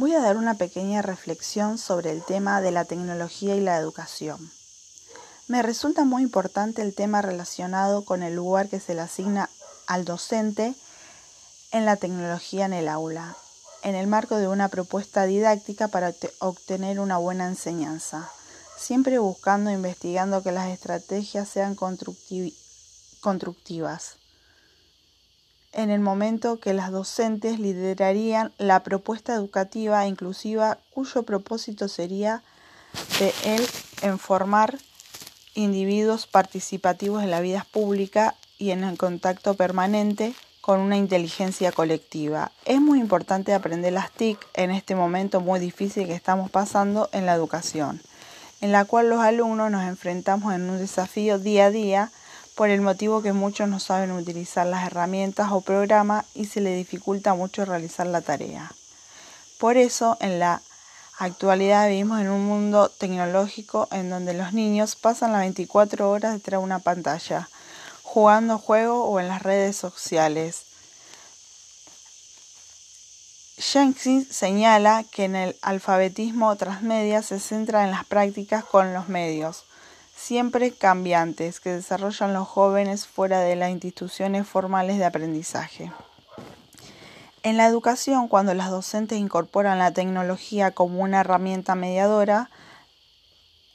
Voy a dar una pequeña reflexión sobre el tema de la tecnología y la educación. Me resulta muy importante el tema relacionado con el lugar que se le asigna al docente en la tecnología en el aula, en el marco de una propuesta didáctica para obtener una buena enseñanza, siempre buscando e investigando que las estrategias sean constructivas. En el momento que las docentes liderarían la propuesta educativa inclusiva cuyo propósito sería de él en formar individuos participativos en la vida pública y en el contacto permanente con una inteligencia colectiva. Es muy importante aprender las TIC en este momento muy difícil que estamos pasando en la educación, en la cual los alumnos nos enfrentamos en un desafío día a día por el motivo que muchos no saben utilizar las herramientas o programas y se les dificulta mucho realizar la tarea. Por eso, en la actualidad vivimos en un mundo tecnológico en donde los niños pasan las 24 horas detrás de una pantalla, jugando juegos o en las redes sociales. Shanxi señala que en el alfabetismo transmedia se centra en las prácticas con los medios, siempre cambiantes, que desarrollan los jóvenes fuera de las instituciones formales de aprendizaje. En la educación, cuando las docentes incorporan la tecnología como una herramienta mediadora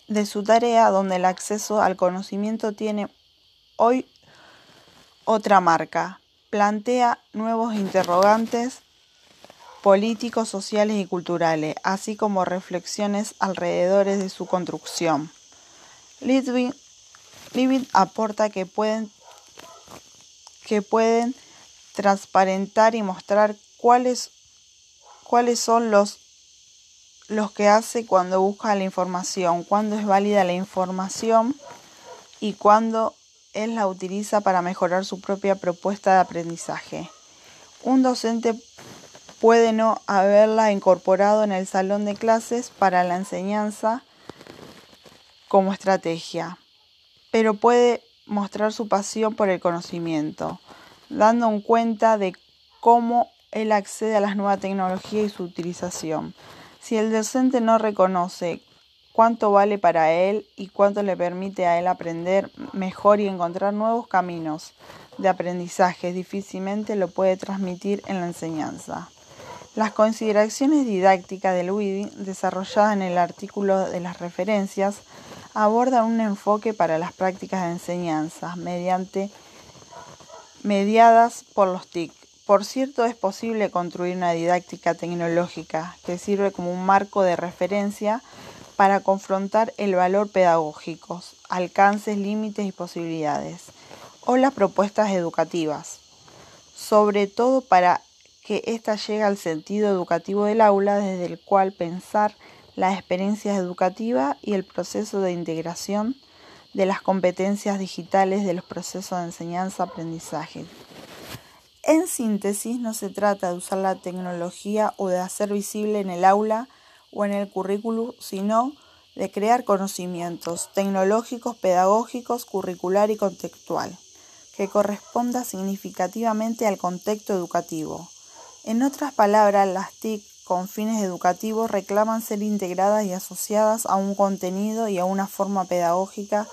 de su tarea, donde el acceso al conocimiento tiene hoy otra marca, plantea nuevos interrogantes políticos, sociales y culturales, así como reflexiones alrededor de su construcción. Lidwin, aporta que pueden, que pueden transparentar y mostrar cuáles, cuáles son los, los que hace cuando busca la información, cuándo es válida la información y cuándo él la utiliza para mejorar su propia propuesta de aprendizaje. Un docente puede no haberla incorporado en el salón de clases para la enseñanza como estrategia, pero puede mostrar su pasión por el conocimiento dando en cuenta de cómo él accede a las nuevas tecnologías y su utilización. Si el docente no reconoce cuánto vale para él y cuánto le permite a él aprender mejor y encontrar nuevos caminos de aprendizaje, difícilmente lo puede transmitir en la enseñanza. Las consideraciones didácticas del WIDI, desarrolladas en el artículo de las referencias, abordan un enfoque para las prácticas de enseñanza mediante mediadas por los TIC. Por cierto, es posible construir una didáctica tecnológica que sirve como un marco de referencia para confrontar el valor pedagógico, alcances, límites y posibilidades, o las propuestas educativas, sobre todo para que ésta llegue al sentido educativo del aula desde el cual pensar las experiencias educativas y el proceso de integración de las competencias digitales de los procesos de enseñanza-aprendizaje. En síntesis, no se trata de usar la tecnología o de hacer visible en el aula o en el currículum, sino de crear conocimientos tecnológicos, pedagógicos, curricular y contextual, que corresponda significativamente al contexto educativo. En otras palabras, las TIC con fines educativos reclaman ser integradas y asociadas a un contenido y a una forma pedagógica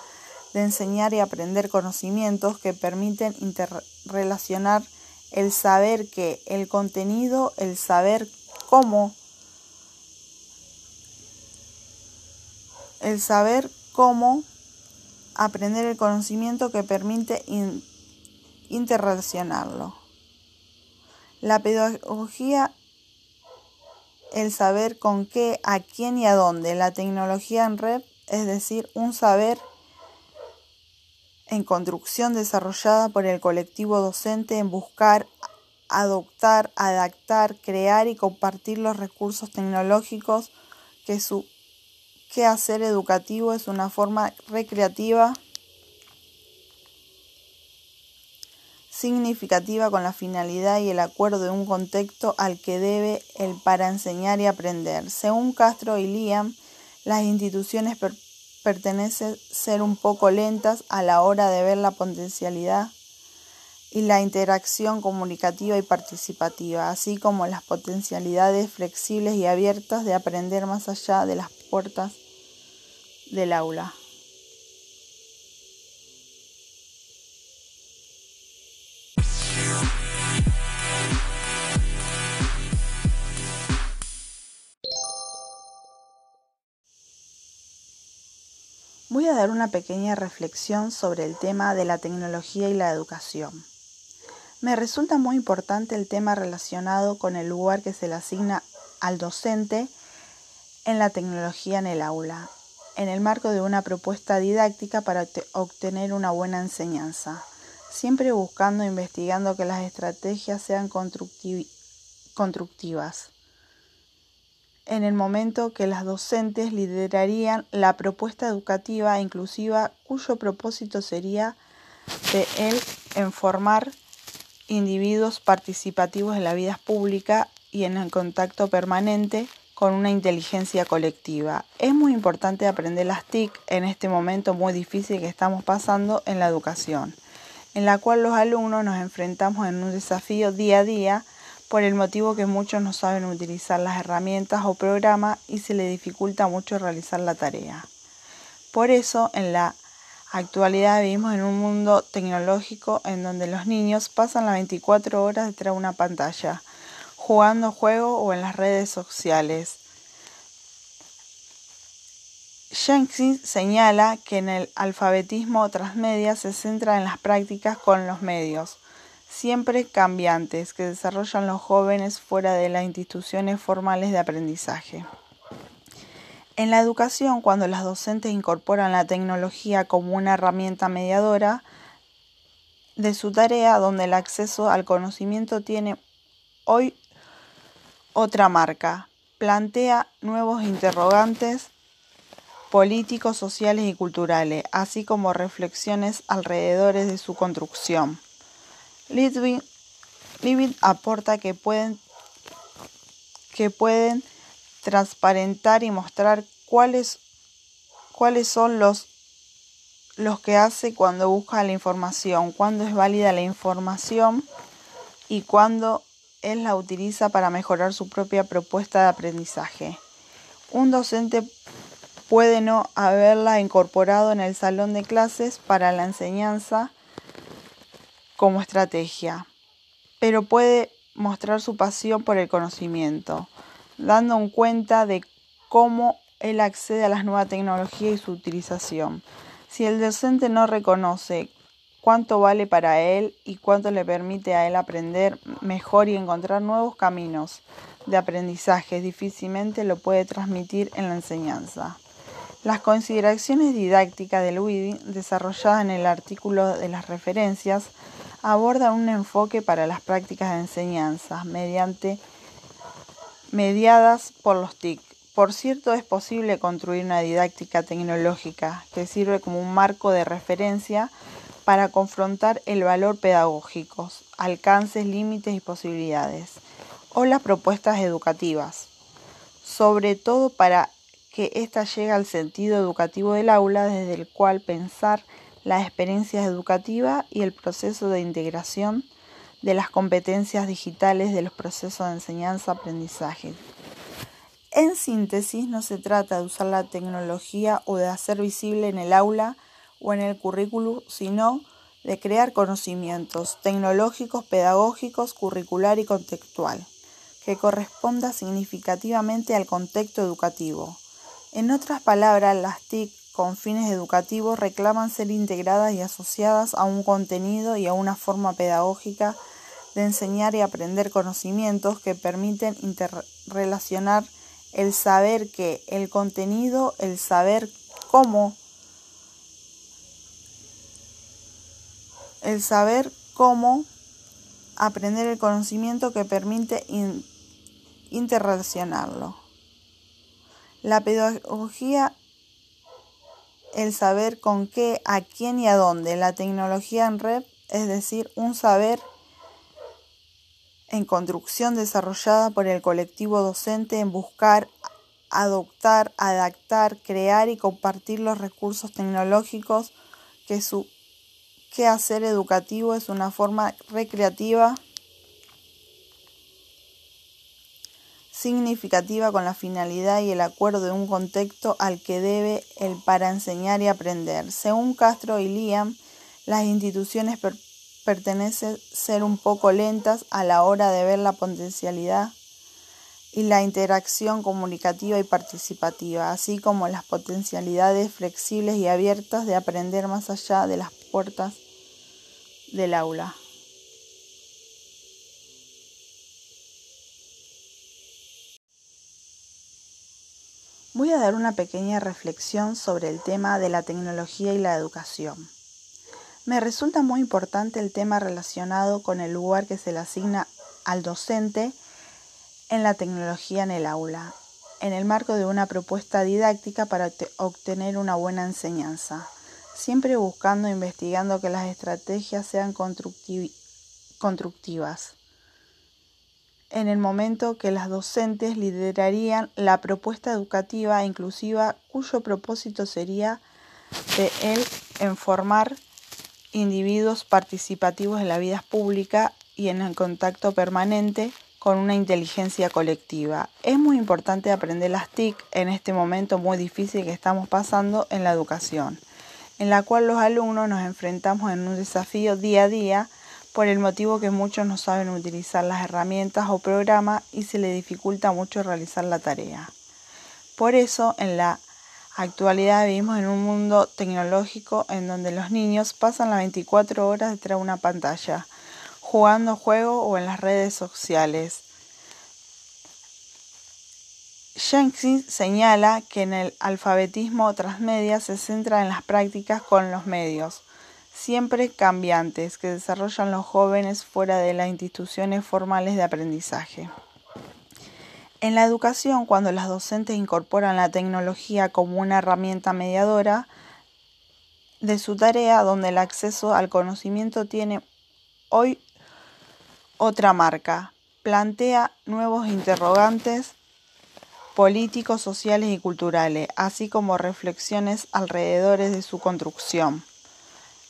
de enseñar y aprender conocimientos que permiten interrelacionar el saber que, el contenido, el saber cómo, el saber cómo aprender el conocimiento que permite interrelacionarlo. La pedagogía, el saber con qué, a quién y a dónde. La tecnología en red, es decir, un saber en construcción desarrollada por el colectivo docente en buscar, adoptar, adaptar, crear y compartir los recursos tecnológicos que su quehacer educativo es una forma recreativa significativa con la finalidad y el acuerdo de un contexto al que debe el para enseñar y aprender. Según Castro y Liam, las instituciones pertenece ser un poco lentas a la hora de ver la potencialidad y la interacción comunicativa y participativa, así como las potencialidades flexibles y abiertas de aprender más allá de las puertas del aula. Dar una pequeña reflexión sobre el tema de la tecnología y la educación. Me resulta muy importante el tema relacionado con el lugar que se le asigna al docente en la tecnología en el aula, en el marco de una propuesta didáctica para obtener una buena enseñanza, siempre buscando e investigando que las estrategias sean constructivas en el momento que las docentes liderarían la propuesta educativa inclusiva cuyo propósito sería de en formar individuos participativos en la vida pública y en el contacto permanente con una inteligencia colectiva. Es muy importante aprender las TIC en este momento muy difícil que estamos pasando en la educación, en la cual los alumnos nos enfrentamos en un desafío día a día por el motivo que muchos no saben utilizar las herramientas o programas y se les dificulta mucho realizar la tarea. Por eso, en la actualidad vivimos en un mundo tecnológico en donde los niños pasan las 24 horas detrás de una pantalla, jugando juegos o en las redes sociales. Jenkins señala que en el alfabetismo transmedia se centra en las prácticas con los medios siempre cambiantes que desarrollan los jóvenes fuera de las instituciones formales de aprendizaje. En la educación, cuando las docentes incorporan la tecnología como una herramienta mediadora de su tarea, donde el acceso al conocimiento tiene hoy otra marca, plantea nuevos interrogantes políticos, sociales y culturales, así como reflexiones alrededor de su construcción. Living aporta que pueden, que pueden transparentar y mostrar cuáles, cuáles son los, los que hace cuando busca la información, cuándo es válida la información y cuándo él la utiliza para mejorar su propia propuesta de aprendizaje. Un docente puede no haberla incorporado en el salón de clases para la enseñanza como estrategia, pero puede mostrar su pasión por el conocimiento, dando en cuenta de cómo él accede a las nuevas tecnologías y su utilización. Si el docente no reconoce cuánto vale para él y cuánto le permite a él aprender mejor y encontrar nuevos caminos de aprendizaje, difícilmente lo puede transmitir en la enseñanza. Las consideraciones didácticas del WIDI, desarrolladas en el artículo de las referencias, aborda un enfoque para las prácticas de enseñanza mediante mediadas por los TIC. Por cierto, es posible construir una didáctica tecnológica que sirve como un marco de referencia para confrontar el valor pedagógico, alcances, límites y posibilidades, o las propuestas educativas, sobre todo para que ésta llegue al sentido educativo del aula desde el cual pensar las experiencias educativas y el proceso de integración de las competencias digitales de los procesos de enseñanza-aprendizaje. En síntesis, no se trata de usar la tecnología o de hacer visible en el aula o en el currículum, sino de crear conocimientos tecnológicos, pedagógicos, curricular y contextual, que corresponda significativamente al contexto educativo. En otras palabras, las TIC con fines educativos reclaman ser integradas y asociadas a un contenido y a una forma pedagógica de enseñar y aprender conocimientos que permiten interrelacionar el saber que el contenido, el saber cómo, el saber cómo aprender el conocimiento que permite interrelacionarlo. La pedagogía el saber con qué, a quién y a dónde. La tecnología en red, es decir, un saber en construcción desarrollada por el colectivo docente en buscar, adoptar, adaptar, crear y compartir los recursos tecnológicos que su hacer educativo es una forma recreativa significativa con la finalidad y el acuerdo de un contexto al que debe el para enseñar y aprender. Según Castro y Liam, las instituciones pertenecen ser un poco lentas a la hora de ver la potencialidad y la interacción comunicativa y participativa, así como las potencialidades flexibles y abiertas de aprender más allá de las puertas del aula. Voy a dar una pequeña reflexión sobre el tema de la tecnología y la educación. Me resulta muy importante el tema relacionado con el lugar que se le asigna al docente en la tecnología en el aula, en el marco de una propuesta didáctica para obtener una buena enseñanza, siempre buscando e investigando que las estrategias sean constructivas en el momento que las docentes liderarían la propuesta educativa inclusiva cuyo propósito sería de él en formar individuos participativos en la vida pública y en el contacto permanente con una inteligencia colectiva. Es muy importante aprender las TIC en este momento muy difícil que estamos pasando en la educación, en la cual los alumnos nos enfrentamos en un desafío día a día por el motivo que muchos no saben utilizar las herramientas o programas y se les dificulta mucho realizar la tarea. Por eso, en la actualidad vivimos en un mundo tecnológico en donde los niños pasan las 24 horas detrás de una pantalla, jugando juegos o en las redes sociales. Jenkins señala que en el alfabetismo transmedia se centra en las prácticas con los medios siempre cambiantes que desarrollan los jóvenes fuera de las instituciones formales de aprendizaje. En la educación, cuando las docentes incorporan la tecnología como una herramienta mediadora de su tarea, donde el acceso al conocimiento tiene hoy otra marca, plantea nuevos interrogantes políticos, sociales y culturales, así como reflexiones alrededor de su construcción.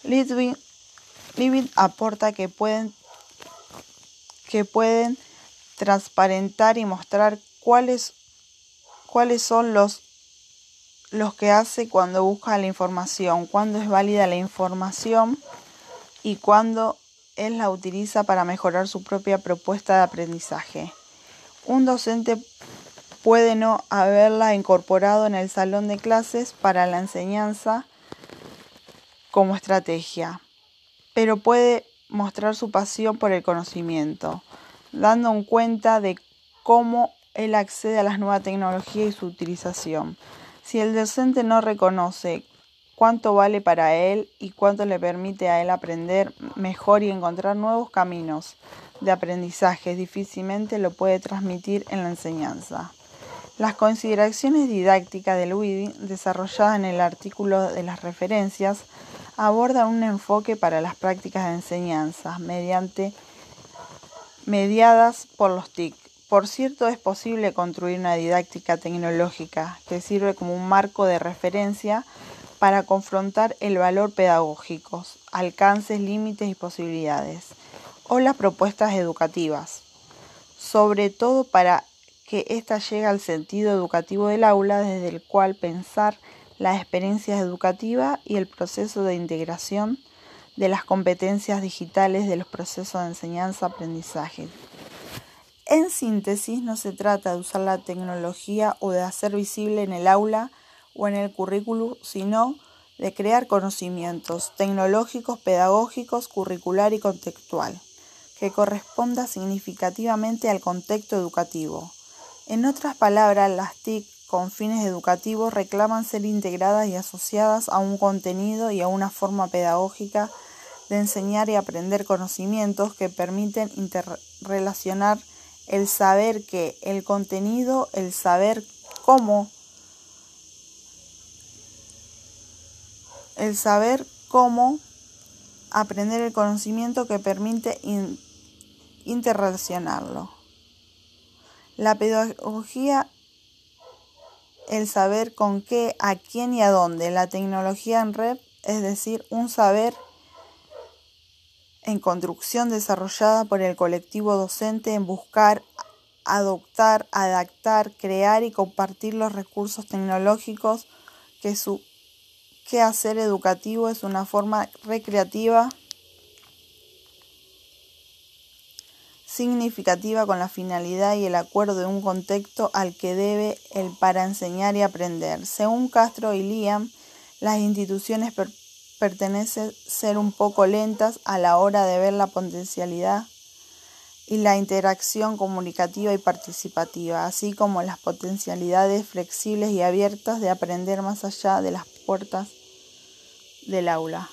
Living aporta que pueden, que pueden transparentar y mostrar cuáles, cuáles son los, los que hace cuando busca la información, cuándo es válida la información y cuándo él la utiliza para mejorar su propia propuesta de aprendizaje. Un docente puede no haberla incorporado en el salón de clases para la enseñanza como estrategia, pero puede mostrar su pasión por el conocimiento, dando en cuenta de cómo él accede a las nuevas tecnologías y su utilización. Si el docente no reconoce cuánto vale para él y cuánto le permite a él aprender mejor y encontrar nuevos caminos de aprendizaje, difícilmente lo puede transmitir en la enseñanza. Las consideraciones didácticas del WIDI, desarrolladas en el artículo de las referencias, abordan un enfoque para las prácticas de enseñanza mediante mediadas por los TIC. Por cierto, es posible construir una didáctica tecnológica que sirve como un marco de referencia para confrontar el valor pedagógico, alcances, límites y posibilidades, o las propuestas educativas, sobre todo para que ésta llegue al sentido educativo del aula desde el cual pensar las experiencias educativas y el proceso de integración de las competencias digitales de los procesos de enseñanza-aprendizaje. En síntesis, no se trata de usar la tecnología o de hacer visible en el aula o en el currículum, sino de crear conocimientos tecnológicos, pedagógicos, curricular y contextual, que corresponda significativamente al contexto educativo. En otras palabras, las TIC con fines educativos reclaman ser integradas y asociadas a un contenido y a una forma pedagógica de enseñar y aprender conocimientos que permiten interrelacionar el saber que el contenido, el saber cómo, el saber cómo aprender el conocimiento que permite interrelacionarlo. La pedagogía el saber con qué, a quién y a dónde. La tecnología en red, es decir, un saber en construcción desarrollada por el colectivo docente en buscar, adoptar, adaptar, crear y compartir los recursos tecnológicos que su quehacer educativo es una forma recreativa significativa con la finalidad y el acuerdo de un contexto al que debe el para enseñar y aprender. Según Castro y Liam, las instituciones pertenecen ser un poco lentas a la hora de ver la potencialidad y la interacción comunicativa y participativa, así como las potencialidades flexibles y abiertas de aprender más allá de las puertas del aula.